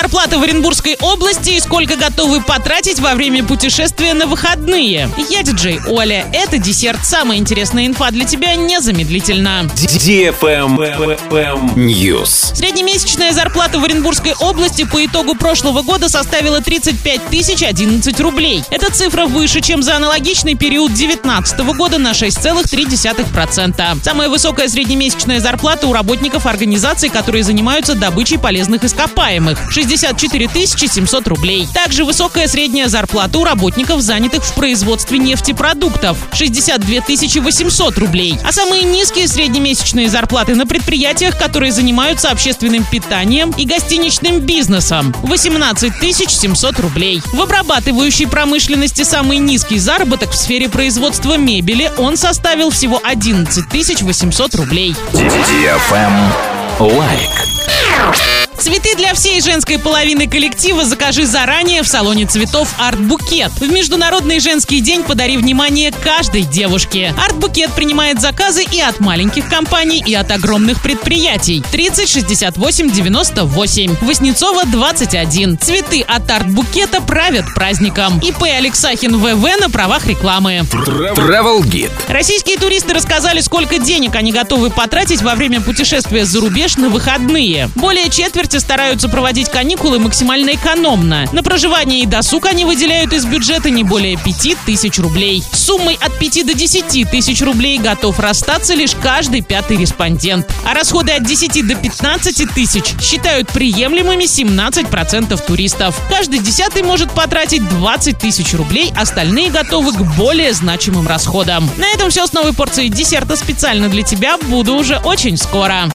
зарплата в Оренбургской области и сколько готовы потратить во время путешествия на выходные. Я диджей Оля. Это десерт. Самая интересная инфа для тебя незамедлительно. News. Среднемесячная зарплата в Оренбургской области по итогу прошлого года составила 35 тысяч 11 рублей. Эта цифра выше, чем за аналогичный период 2019 года на 6,3%. Самая высокая среднемесячная зарплата у работников организаций, которые занимаются добычей полезных ископаемых – 64 700 рублей. Также высокая средняя зарплата у работников, занятых в производстве нефтепродуктов – 62 800 рублей. А самые низкие среднемесячные зарплаты на предприятиях, которые занимаются общественным питанием и гостиничным бизнесом – 18 700 рублей. В обрабатывающей промышленности самый низкий заработок в сфере производства мебели он составил всего 11 800 рублей. Лайк. Для всей женской половины коллектива закажи заранее в салоне цветов Арт Букет. В Международный женский день подари внимание каждой девушке. Арт Букет принимает заказы и от маленьких компаний, и от огромных предприятий. 30 68 98. Васнецова 21. Цветы от Арт Букета правят праздником. ИП Алексахин ВВ на правах рекламы. Travel Guide. Российские туристы рассказали, сколько денег они готовы потратить во время путешествия за рубеж на выходные. Более четверти стараются проводить каникулы максимально экономно. На проживание и досуг они выделяют из бюджета не более 5 тысяч рублей. С суммой от 5 до 10 тысяч рублей готов расстаться лишь каждый пятый респондент. А расходы от 10 до 15 тысяч считают приемлемыми 17% туристов. Каждый десятый может потратить 20 тысяч рублей, остальные готовы к более значимым расходам. На этом все с новой порцией десерта специально для тебя. Буду уже очень скоро.